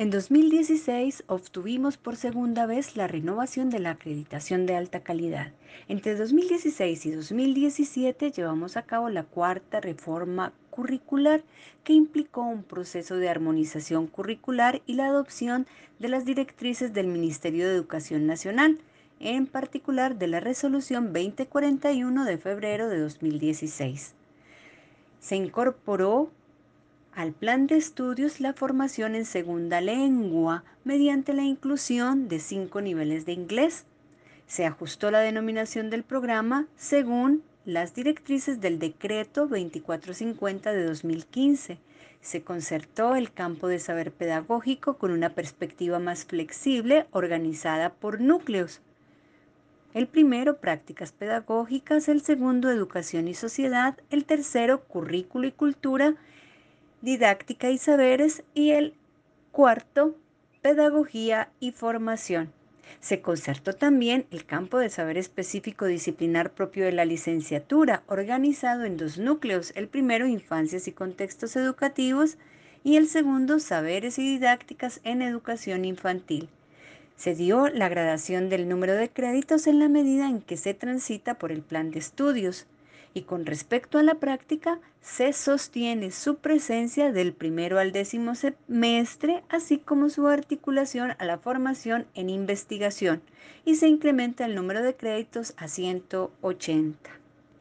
En 2016 obtuvimos por segunda vez la renovación de la acreditación de alta calidad. Entre 2016 y 2017 llevamos a cabo la cuarta reforma curricular que implicó un proceso de armonización curricular y la adopción de las directrices del Ministerio de Educación Nacional, en particular de la resolución 2041 de febrero de 2016. Se incorporó al plan de estudios la formación en segunda lengua mediante la inclusión de cinco niveles de inglés. Se ajustó la denominación del programa según las directrices del decreto 2450 de 2015. Se concertó el campo de saber pedagógico con una perspectiva más flexible organizada por núcleos. El primero, prácticas pedagógicas, el segundo, educación y sociedad, el tercero, currículo y cultura, didáctica y saberes y el cuarto, pedagogía y formación. Se concertó también el campo de saber específico disciplinar propio de la licenciatura, organizado en dos núcleos, el primero infancias y contextos educativos y el segundo saberes y didácticas en educación infantil. Se dio la gradación del número de créditos en la medida en que se transita por el plan de estudios y con respecto a la práctica, se sostiene su presencia del primero al décimo semestre, así como su articulación a la formación en investigación, y se incrementa el número de créditos a 180.